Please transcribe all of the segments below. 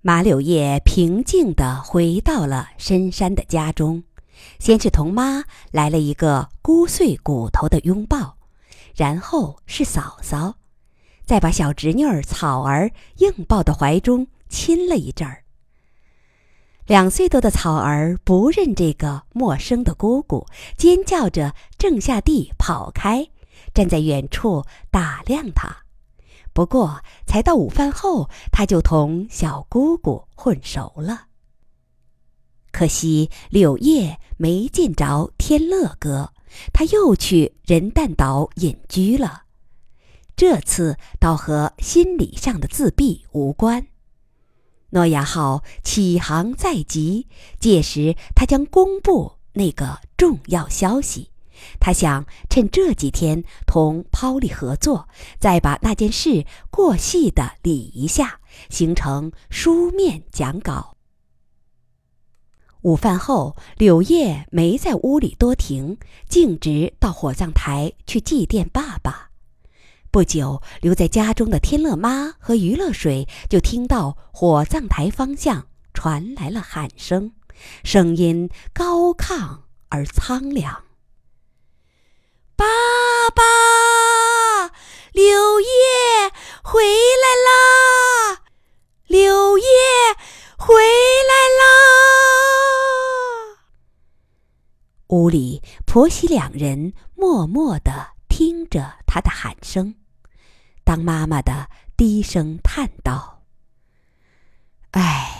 马柳叶平静地回到了深山的家中，先是同妈来了一个骨碎骨头的拥抱，然后是嫂嫂，再把小侄女儿草儿硬抱到怀中亲了一阵儿。两岁多的草儿不认这个陌生的姑姑，尖叫着正下地跑开，站在远处打量她。不过，才到午饭后，他就同小姑姑混熟了。可惜柳叶没见着天乐哥，他又去人旦岛隐居了。这次倒和心理上的自闭无关。诺亚号启航在即，届时他将公布那个重要消息。他想趁这几天同抛利合作，再把那件事过细的理一下，形成书面讲稿。午饭后，柳叶没在屋里多停，径直到火葬台去祭奠爸爸。不久，留在家中的天乐妈和余乐水就听到火葬台方向传来了喊声，声音高亢而苍凉。爸爸，柳叶回来啦！柳叶回来啦！屋里婆媳两人默默地听着他的喊声，当妈妈的低声叹道：“哎，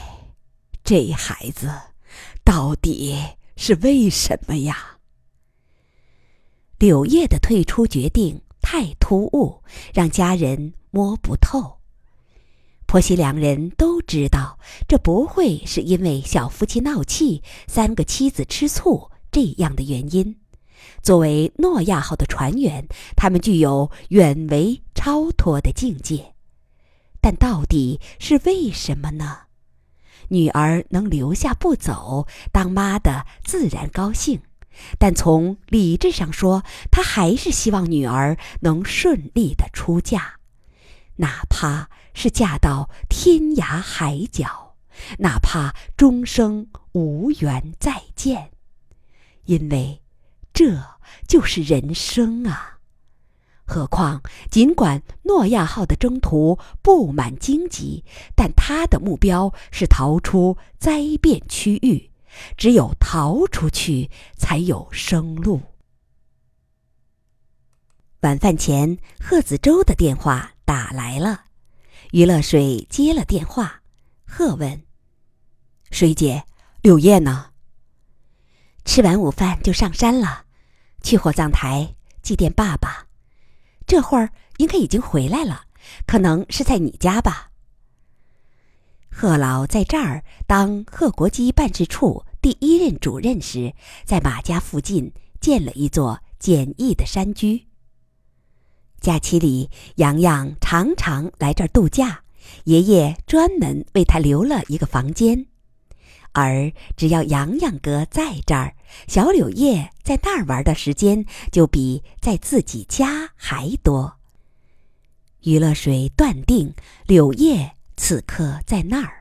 这孩子到底是为什么呀？”柳叶的退出决定太突兀，让家人摸不透。婆媳两人都知道，这不会是因为小夫妻闹气、三个妻子吃醋这样的原因。作为诺亚号的船员，他们具有远为超脱的境界。但到底是为什么呢？女儿能留下不走，当妈的自然高兴。但从理智上说，他还是希望女儿能顺利的出嫁，哪怕是嫁到天涯海角，哪怕终生无缘再见，因为这就是人生啊！何况，尽管诺亚号的征途布满荆棘，但他的目标是逃出灾变区域。只有逃出去，才有生路。晚饭前，贺子洲的电话打来了，于乐水接了电话。贺问：“水姐，柳叶呢？”吃完午饭就上山了，去火葬台祭奠爸爸。这会儿应该已经回来了，可能是在你家吧。贺老在这儿当贺国基办事处。第一任主任时，在马家附近建了一座简易的山居。假期里，洋洋常常来这儿度假，爷爷专门为他留了一个房间。而只要洋洋哥在这儿，小柳叶在那儿玩的时间就比在自己家还多。余乐水断定，柳叶此刻在那儿。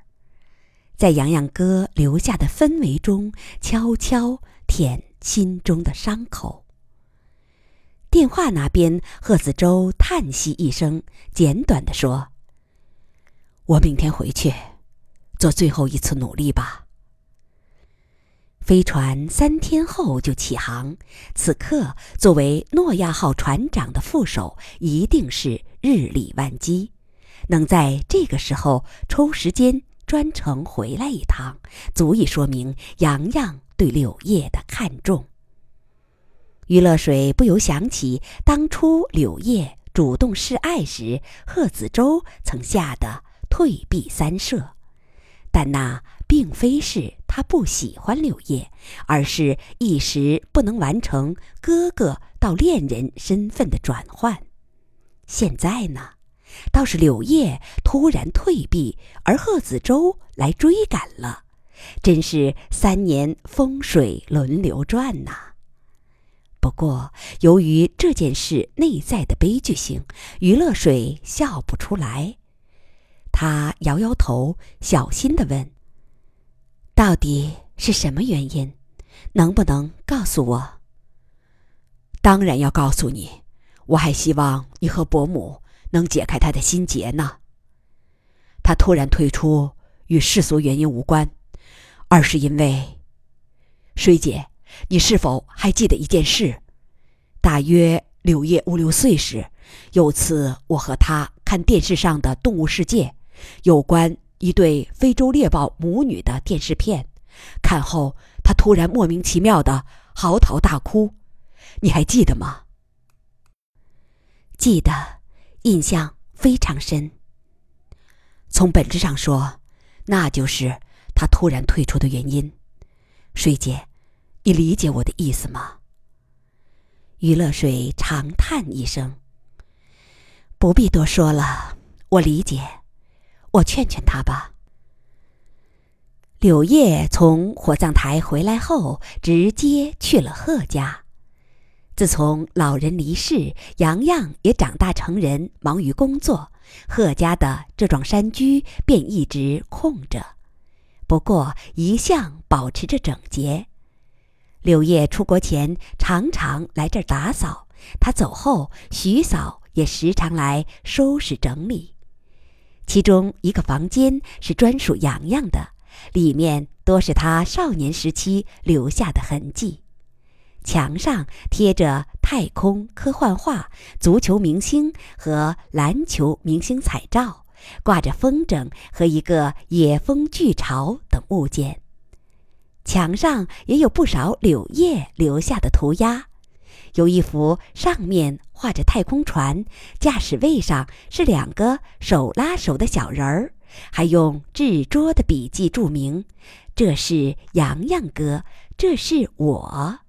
在洋洋哥留下的氛围中，悄悄舔心中的伤口。电话那边，贺子洲叹息一声，简短的说：“我明天回去，做最后一次努力吧。”飞船三天后就起航，此刻作为诺亚号船长的副手，一定是日理万机，能在这个时候抽时间。专程回来一趟，足以说明洋洋对柳叶的看重。于乐水不由想起当初柳叶主动示爱时，贺子洲曾吓得退避三舍，但那并非是他不喜欢柳叶，而是一时不能完成哥哥到恋人身份的转换。现在呢？倒是柳叶突然退避，而贺子舟来追赶了，真是三年风水轮流转呐。不过，由于这件事内在的悲剧性，余乐水笑不出来。他摇摇头，小心的问：“到底是什么原因？能不能告诉我？”当然要告诉你，我还希望你和伯母能解开他的心结呢。他突然退出，与世俗原因无关，而是因为，水姐，你是否还记得一件事？大约柳叶五六岁时，有次我和他看电视上的《动物世界》，有关一对非洲猎豹母女的电视片，看后他突然莫名其妙的嚎啕大哭。你还记得吗？记得，印象非常深。从本质上说，那就是他突然退出的原因。水姐，你理解我的意思吗？余乐水长叹一声：“不必多说了，我理解。我劝劝他吧。”柳叶从火葬台回来后，直接去了贺家。自从老人离世，洋洋也长大成人，忙于工作，贺家的这幢山居便一直空着。不过一向保持着整洁。柳叶出国前常常来这儿打扫，他走后，徐嫂也时常来收拾整理。其中一个房间是专属洋洋的，里面多是他少年时期留下的痕迹。墙上贴着太空科幻画、足球明星和篮球明星彩照，挂着风筝和一个野蜂巨巢等物件。墙上也有不少柳叶留下的涂鸦，有一幅上面画着太空船，驾驶位上是两个手拉手的小人儿，还用制拙的笔记注明：“这是洋洋哥，这是我。”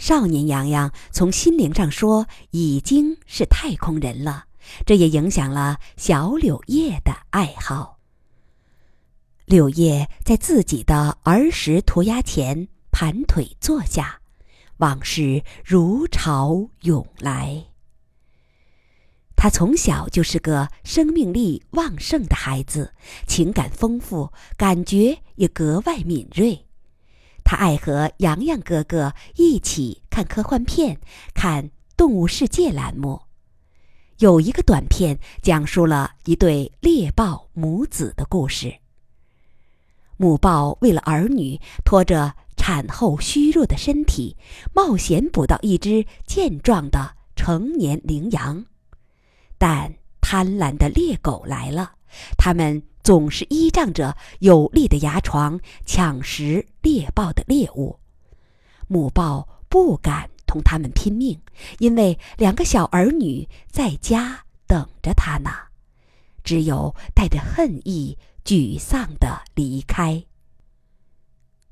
少年洋洋从心灵上说已经是太空人了，这也影响了小柳叶的爱好。柳叶在自己的儿时涂鸦前盘腿坐下，往事如潮涌来。他从小就是个生命力旺盛的孩子，情感丰富，感觉也格外敏锐。他爱和洋洋哥哥一起看科幻片，看《动物世界》栏目。有一个短片讲述了一对猎豹母子的故事。母豹为了儿女，拖着产后虚弱的身体，冒险捕到一只健壮的成年羚羊。但贪婪的猎狗来了，他们。总是依仗着有力的牙床抢食猎豹的猎物，母豹不敢同他们拼命，因为两个小儿女在家等着它呢。只有带着恨意、沮丧的离开。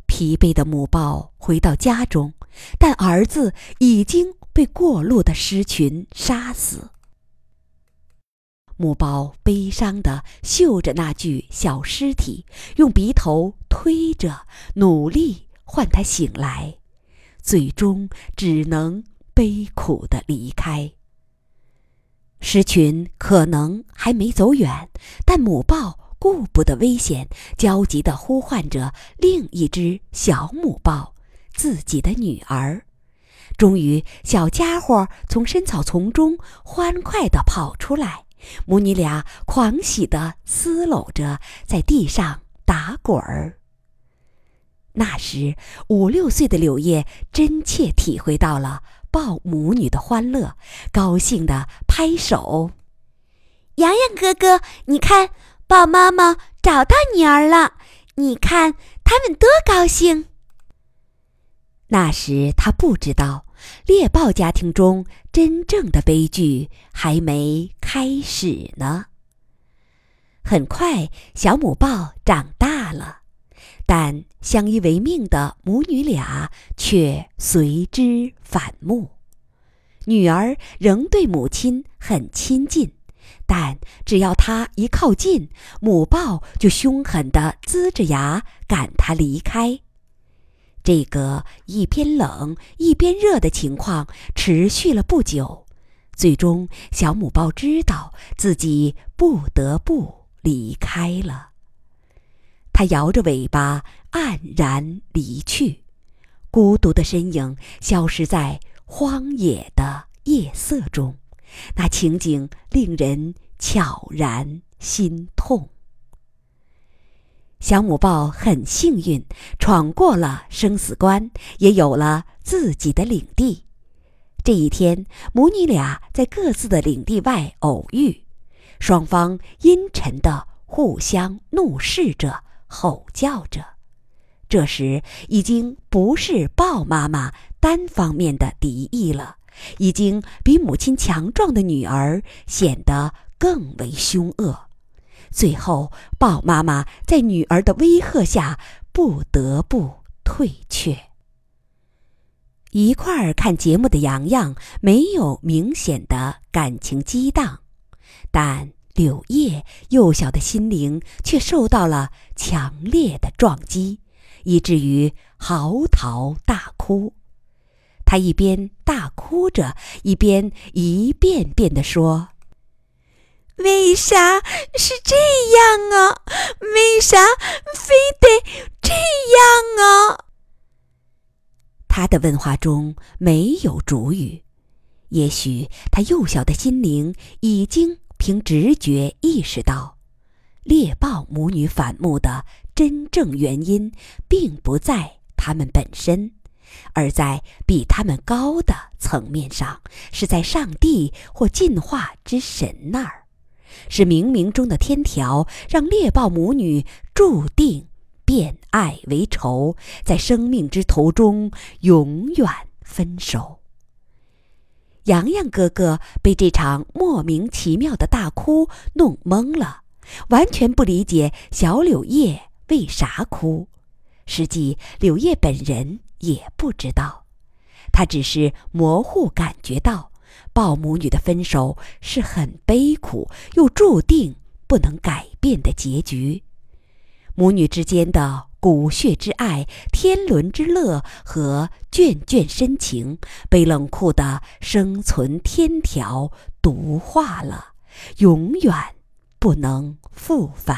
疲惫的母豹回到家中，但儿子已经被过路的狮群杀死。母豹悲伤地嗅着那具小尸体，用鼻头推着，努力唤它醒来，最终只能悲苦地离开。狮群可能还没走远，但母豹顾不得危险，焦急地呼唤着另一只小母豹，自己的女儿。终于，小家伙从深草丛中欢快地跑出来。母女俩狂喜地厮搂着，在地上打滚儿。那时五六岁的柳叶真切体会到了抱母女的欢乐，高兴地拍手：“洋洋哥哥，你看，豹妈妈找到女儿了！你看他们多高兴！”那时他不知道。猎豹家庭中真正的悲剧还没开始呢。很快，小母豹长大了，但相依为命的母女俩却随之反目。女儿仍对母亲很亲近，但只要她一靠近，母豹就凶狠地龇着牙赶她离开。这个一边冷一边热的情况持续了不久，最终小母豹知道自己不得不离开了。它摇着尾巴黯然离去，孤独的身影消失在荒野的夜色中，那情景令人悄然心痛。小母豹很幸运，闯过了生死关，也有了自己的领地。这一天，母女俩在各自的领地外偶遇，双方阴沉的互相怒视着，吼叫着。这时，已经不是豹妈妈单方面的敌意了，已经比母亲强壮的女儿显得更为凶恶。最后，豹妈妈在女儿的威吓下，不得不退却。一块儿看节目的洋洋没有明显的感情激荡，但柳叶幼小的心灵却受到了强烈的撞击，以至于嚎啕大哭。他一边大哭着，一边一遍遍地说：“为啥是这样啊？为啥非得这样啊？”他的问话中没有主语，也许他幼小的心灵已经凭直觉意识到，猎豹母女反目的真正原因，并不在他们本身，而在比他们高的层面上，是在上帝或进化之神那儿，是冥冥中的天条，让猎豹母女注定。变爱为仇，在生命之途中永远分手。洋洋哥哥被这场莫名其妙的大哭弄懵了，完全不理解小柳叶为啥哭。实际柳叶本人也不知道，他只是模糊感觉到，豹母女的分手是很悲苦又注定不能改变的结局。母女之间的骨血之爱、天伦之乐和眷眷深情，被冷酷的生存天条毒化了，永远不能复返。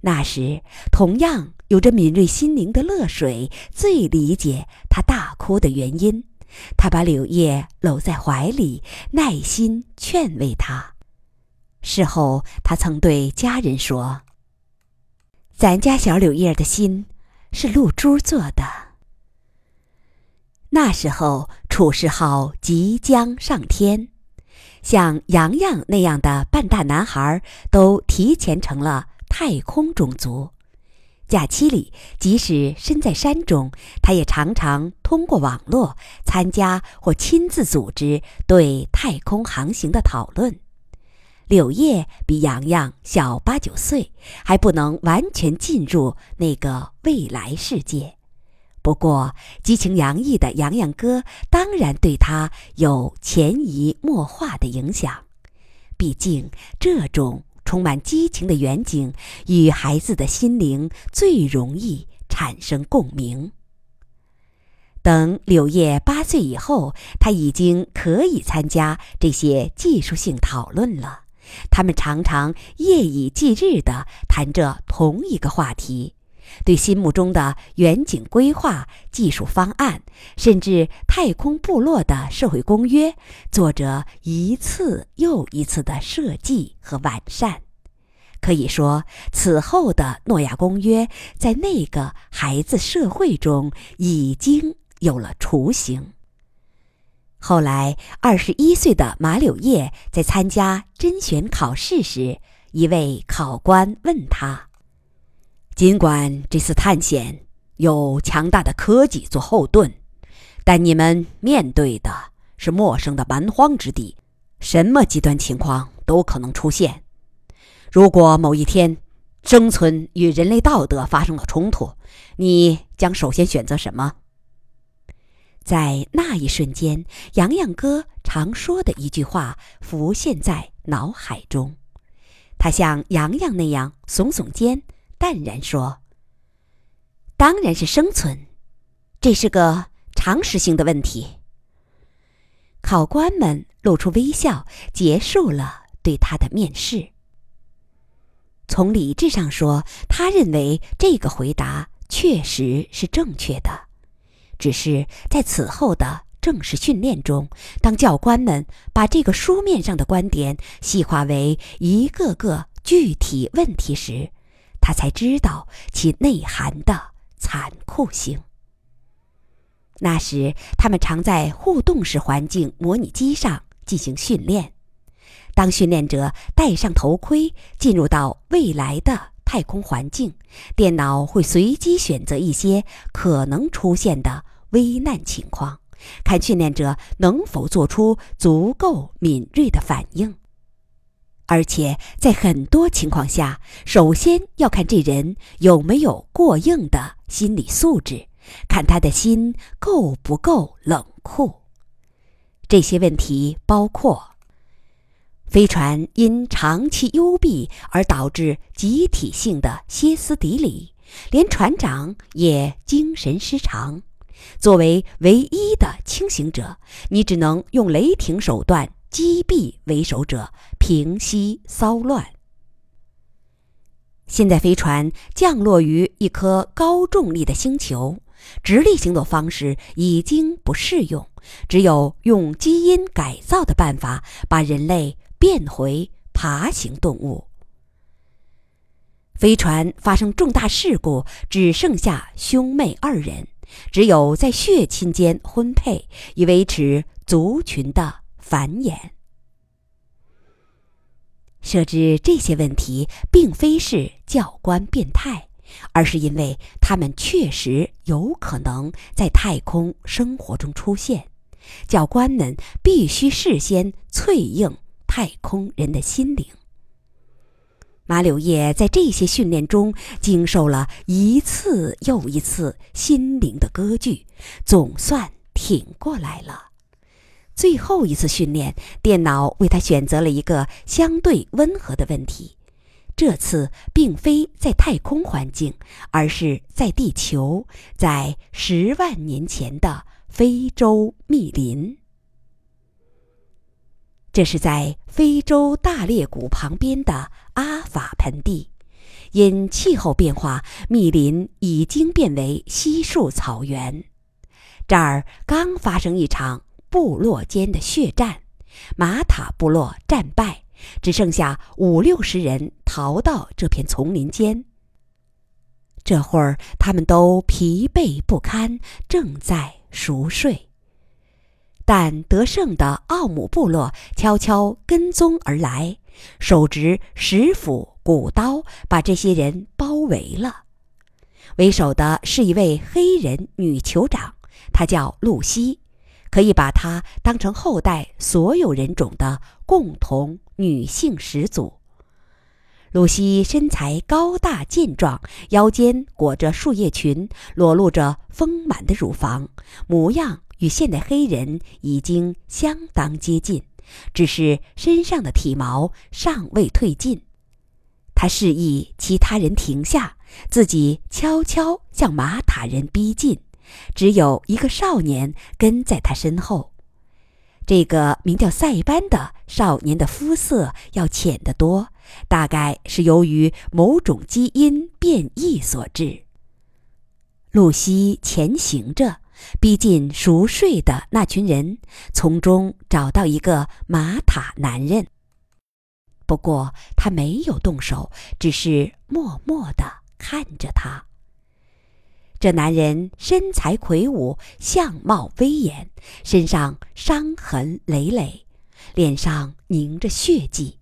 那时，同样有着敏锐心灵的乐水最理解他大哭的原因。他把柳叶搂在怀里，耐心劝慰他。事后，他曾对家人说。咱家小柳叶的心是露珠做的。那时候，楚世号即将上天，像洋洋那样的半大男孩都提前成了太空种族。假期里，即使身在山中，他也常常通过网络参加或亲自组织对太空航行的讨论。柳叶比洋洋小八九岁，还不能完全进入那个未来世界。不过，激情洋溢的洋洋哥当然对他有潜移默化的影响。毕竟，这种充满激情的远景与孩子的心灵最容易产生共鸣。等柳叶八岁以后，他已经可以参加这些技术性讨论了。他们常常夜以继日地谈着同一个话题，对心目中的远景规划、技术方案，甚至太空部落的社会公约，做着一次又一次的设计和完善。可以说，此后的诺亚公约在那个孩子社会中已经有了雏形。后来，二十一岁的马柳叶在参加甄选考试时，一位考官问他：“尽管这次探险有强大的科技做后盾，但你们面对的是陌生的蛮荒之地，什么极端情况都可能出现。如果某一天生存与人类道德发生了冲突，你将首先选择什么？”在那一瞬间，洋洋哥常说的一句话浮现在脑海中。他像洋洋那样耸耸肩，淡然说：“当然是生存，这是个常识性的问题。”考官们露出微笑，结束了对他的面试。从理智上说，他认为这个回答确实是正确的。只是在此后的正式训练中，当教官们把这个书面上的观点细化为一个个具体问题时，他才知道其内涵的残酷性。那时，他们常在互动式环境模拟机上进行训练。当训练者戴上头盔，进入到未来的太空环境，电脑会随机选择一些可能出现的危难情况，看训练者能否做出足够敏锐的反应。而且，在很多情况下，首先要看这人有没有过硬的心理素质。看他的心够不够冷酷。这些问题包括：飞船因长期幽闭而导致集体性的歇斯底里，连船长也精神失常。作为唯一的清醒者，你只能用雷霆手段击毙为首者，平息骚乱。现在飞船降落于一颗高重力的星球。直立行走方式已经不适用，只有用基因改造的办法把人类变回爬行动物。飞船发生重大事故，只剩下兄妹二人，只有在血亲间婚配，以维持族群的繁衍。设置这些问题，并非是教官变态。而是因为他们确实有可能在太空生活中出现，教官们必须事先淬应太空人的心灵。马柳叶在这些训练中经受了一次又一次心灵的割据，总算挺过来了。最后一次训练，电脑为他选择了一个相对温和的问题。这次并非在太空环境，而是在地球，在十万年前的非洲密林。这是在非洲大裂谷旁边的阿法盆地，因气候变化，密林已经变为稀树草原。这儿刚发生一场部落间的血战，马塔部落战败。只剩下五六十人逃到这片丛林间。这会儿，他们都疲惫不堪，正在熟睡。但得胜的奥姆部落悄悄跟踪而来，手执石斧、骨刀，把这些人包围了。为首的是一位黑人女酋长，她叫露西。可以把它当成后代所有人种的共同女性始祖。露西身材高大健壮，腰间裹着树叶裙，裸露着丰满的乳房，模样与现代黑人已经相当接近，只是身上的体毛尚未褪尽。他示意其他人停下，自己悄悄向马塔人逼近。只有一个少年跟在他身后。这个名叫塞班的少年的肤色要浅得多，大概是由于某种基因变异所致。露西前行着，逼近熟睡的那群人，从中找到一个马塔男人。不过他没有动手，只是默默地看着他。这男人身材魁梧，相貌威严，身上伤痕累累，脸上凝着血迹。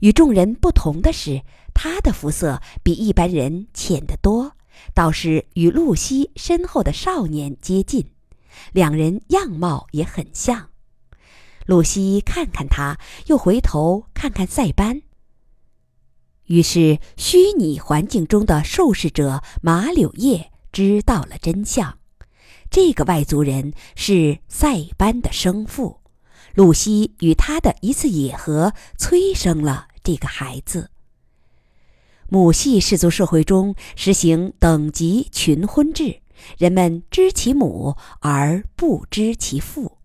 与众人不同的是，他的肤色比一般人浅得多，倒是与露西身后的少年接近。两人样貌也很像。露西看看他，又回头看看塞班。于是，虚拟环境中的受试者马柳叶。知道了真相。这个外族人是塞班的生父。露西与他的一次野合催生了这个孩子。母系氏族社会中实行等级群婚制人们知其母而不知其父。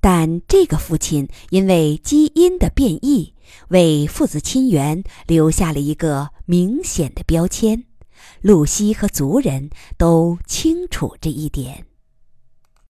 但这个父亲因为基因的变异为父子亲缘留下了一个明显的标签。露西和族人都清楚这一点。